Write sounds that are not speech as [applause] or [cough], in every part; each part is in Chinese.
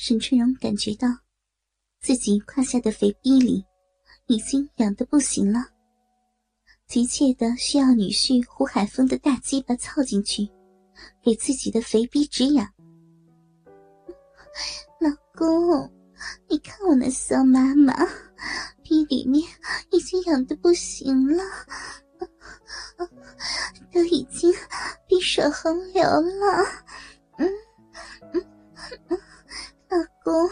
沈春荣感觉到自己胯下的肥逼里已经痒得不行了，急切的需要女婿胡海峰的大鸡巴凑进去，给自己的肥逼止痒。老公，你看我那骚妈妈，逼里面已经痒得不行了，都已经逼水横流了。嗯嗯嗯，老公，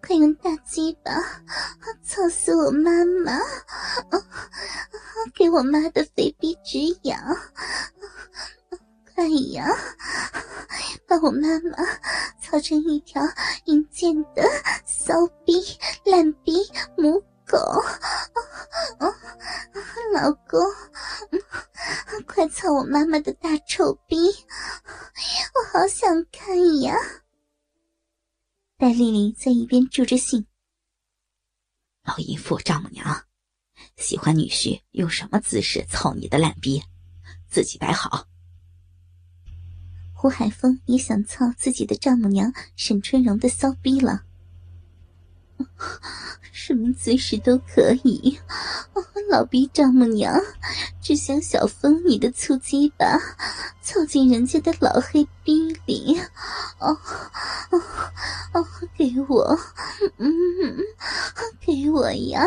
快用大鸡巴操死我妈妈，给我妈的肥逼止痒。快呀！把我妈妈操成一条阴贱的骚逼、烂逼、母狗！老公，快操我妈妈的大臭逼！我好想看呀！戴丽丽在一边助着兴。老淫妇丈母娘，喜欢女婿用什么姿势操你的烂逼，自己摆好。胡海峰也想操自己的丈母娘沈春荣的骚逼了，什么姿势都可以。[laughs] 老逼丈母娘只想小风你的粗鸡巴凑进人家的老黑逼里，哦哦哦，给我，嗯，给我呀，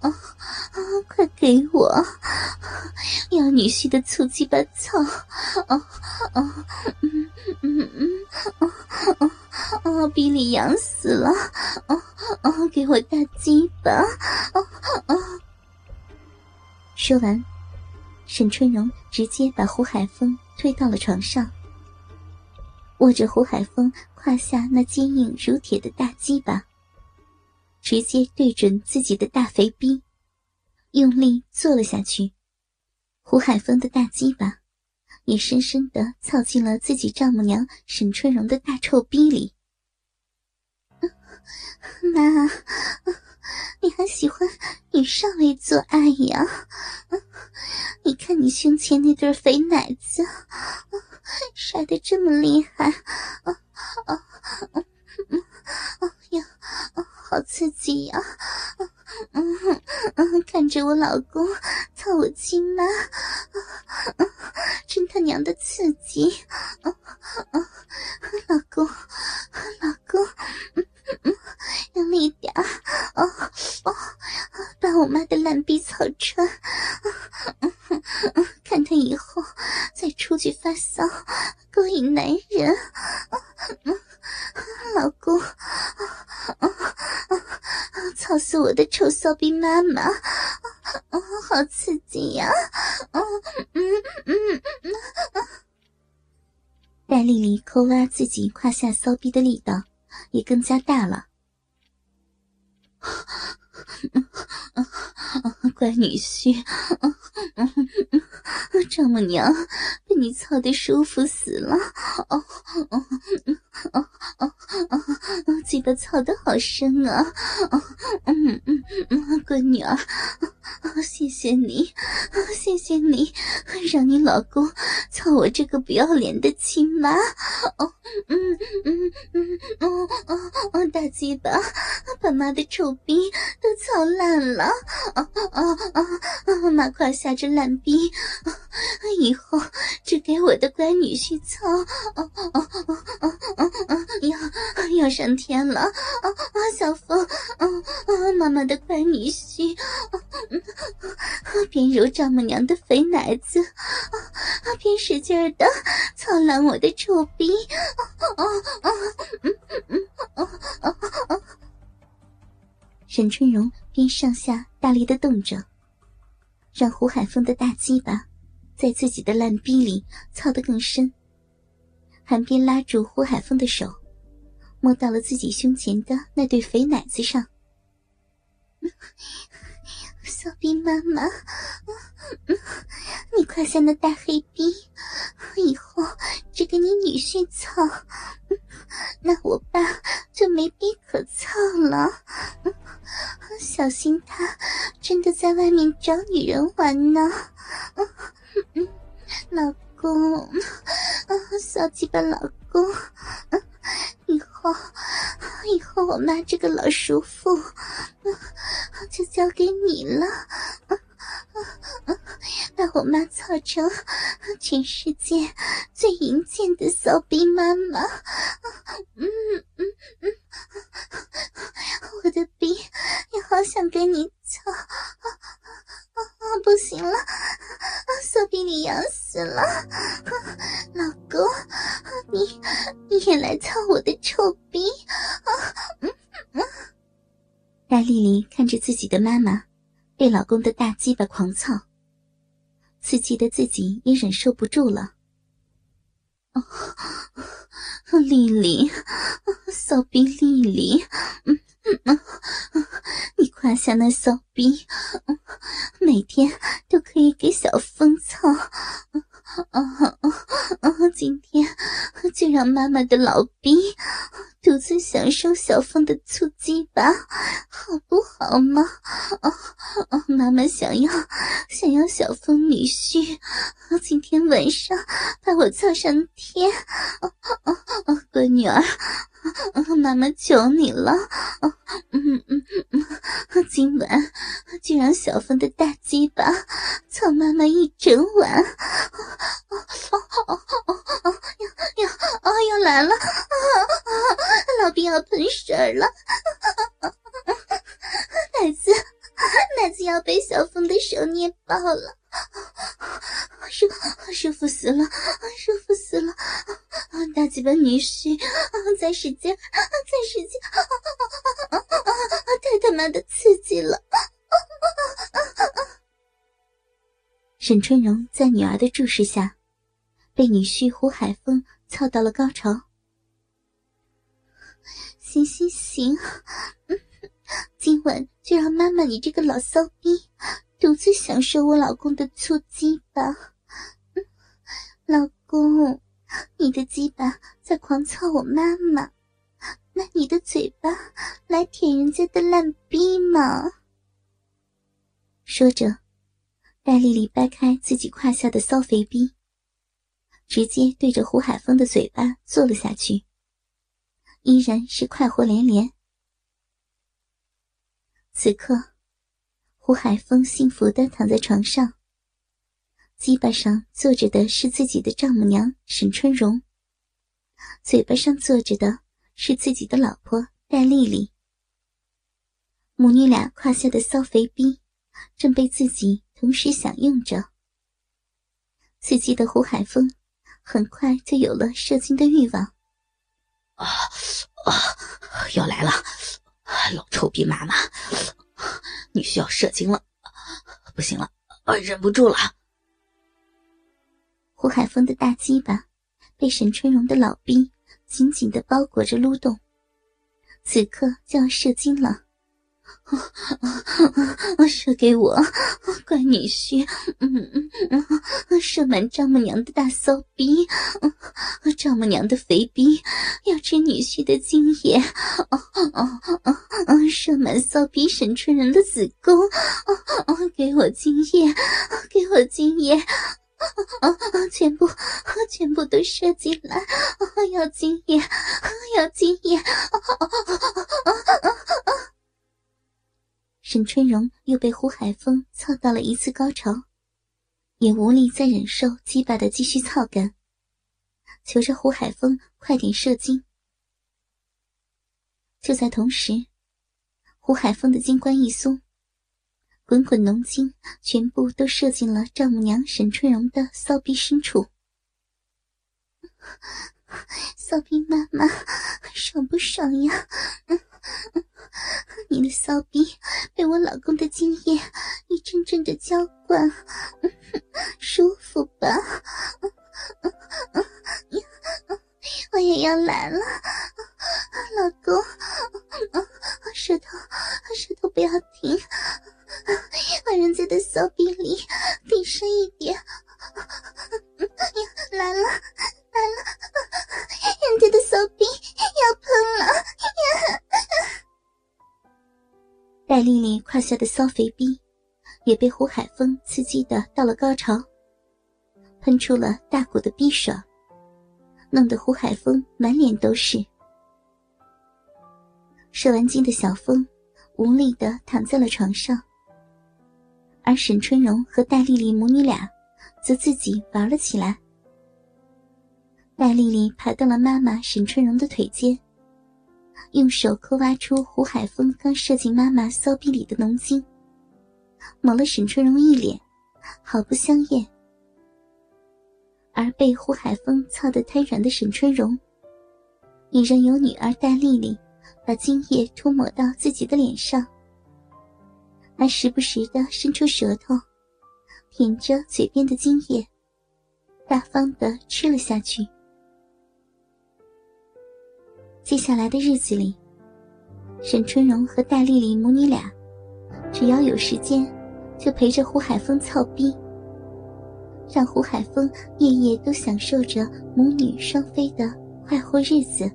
啊啊，快给我，要女婿的粗鸡巴操，哦哦。嗯嗯嗯，哦哦哦，逼里痒死了！哦，给我大鸡巴！说完，沈春荣直接把胡海峰推到了床上，握着胡海峰胯下那坚硬如铁的大鸡巴，直接对准自己的大肥逼，用力坐了下去。胡海峰的大鸡巴。也深深的操进了自己丈母娘沈春荣的大臭逼里。妈，你还喜欢女上位做爱呀？你看你胸前那对肥奶子，甩的这么厉害，啊啊啊！呀，好刺激呀！嗯嗯，看着我老公操我亲妈，真他娘的刺激！啊啊，老公，老公，嗯嗯，用力点啊啊，把我妈的烂逼草穿！看他以后再出去发骚勾引男人！老公。操死我的臭骚逼妈妈！啊，好刺激呀！嗯嗯嗯嗯。戴丽丽抠挖自己胯下骚逼的力道也更加大了。[laughs] 乖女婿，丈母娘被你操的舒服死了。哦哦哦哦哦，鸡巴操的好深啊！嗯嗯嗯，乖女儿，谢谢你，谢谢你，让你老公操我这个不要脸的亲妈。哦，嗯嗯嗯，哦哦哦，大鸡巴把妈的臭逼都操烂了。啊啊啊啊！妈胯下这烂逼，以后只给我的乖女婿操。啊啊啊啊啊！要要上天了！啊啊！小凤，啊啊！妈妈的乖女婿，边揉丈母娘的肥奶子，啊啊边使劲的操烂我的臭逼！啊啊啊！嗯嗯嗯啊啊啊！沈春荣边上下大力的动着，让胡海峰的大鸡巴在自己的烂逼里操得更深，还边拉住胡海峰的手，摸到了自己胸前的那对肥奶子上。小逼妈妈，你胯下那大黑逼，以后只给你女婿操，那我爸就没逼可操了。小心他真的在外面找女人玩呢。老公，小鸡巴老公，以后。以后我妈这个老叔父就交给你了。把我妈操成全世界最淫贱的骚逼妈妈，嗯嗯嗯，我的逼也好想跟你操，啊啊啊不行了，骚逼你痒死了，老公，你你也来操我的臭逼，嗯嗯。大丽丽看着自己的妈妈被老公的大鸡巴狂操。刺激的自己也忍受不住了。丽丽，骚逼丽丽，嗯嗯 [laughs] 你胯下那骚逼，[laughs] 每天都可以给小风操。啊啊！今天就让妈妈的老逼独自享受小风的粗鸡吧，好不好嘛？啊啊！妈妈想要想要小风女婿，今天晚上把我操上天！啊啊啊！乖女儿，妈妈求你了！嗯嗯嗯，今晚就让小凤的大鸡巴操妈妈一整晚！哦哦哦哦哦！要要哦要来了！啊啊老兵要喷水了！奶子奶子要被小凤的手捏爆了！舒舒服死了！舒服死了！大鸡巴女婿，再使劲，再使劲！太他妈的刺激了！沈春荣在女儿的注视下。被女婿胡海峰操到了高潮。行行行，今晚就让妈妈你这个老骚逼独自享受我老公的粗鸡巴。老公，你的鸡巴在狂操我妈妈，那你的嘴巴来舔人家的烂逼嘛？说着，戴丽丽掰开自己胯下的骚肥逼。直接对着胡海峰的嘴巴坐了下去，依然是快活连连。此刻，胡海峰幸福的躺在床上，鸡巴上坐着的是自己的丈母娘沈春荣，嘴巴上坐着的是自己的老婆戴丽丽。母女俩胯下的骚肥逼正被自己同时享用着，刺激的胡海峰。很快就有了射精的欲望。啊啊！要来了，老臭逼妈妈，你需要射精了，不行了，忍不住了。胡海峰的大鸡巴被沈春荣的老逼紧紧的包裹着撸动，此刻就要射精了。射给我，乖女婿，嗯嗯嗯，射满丈母娘的大骚逼，丈母娘的肥逼要吃女婿的精液，哦哦哦，射满骚逼沈春人的子宫，哦哦给我精液，给我精液，全部全部都射进来，要精液，要精液。沈春荣又被胡海峰操到了一次高潮，也无力再忍受鸡巴的继续操感，求着胡海峰快点射精。就在同时，胡海峰的金冠一松，滚滚浓精全部都射进了丈母娘沈春荣的骚逼深处。骚逼妈妈，爽不爽呀？你的骚逼被我老公的精液一阵阵的浇灌，逼里顶深一点。来了，来了，人家的骚逼要喷了。戴丽丽胯下的骚肥逼，也被胡海峰刺激的到了高潮，喷出了大股的逼水，弄得胡海峰满脸都是。射完精的小峰无力的躺在了床上，而沈春荣和戴丽丽母女俩则自己玩了起来。戴丽丽爬到了妈妈沈春荣的腿间，用手抠挖出胡海峰刚射进妈妈骚逼里的浓精，抹了沈春荣一脸，好不香艳。而被胡海峰操得瘫软的沈春荣，也任由女儿戴丽丽把精液涂抹到自己的脸上，还时不时的伸出舌头，舔着嘴边的精液，大方的吃了下去。接下来的日子里，沈春荣和戴丽丽母女俩，只要有时间，就陪着胡海峰操逼，让胡海峰夜夜都享受着母女双飞的快活日子。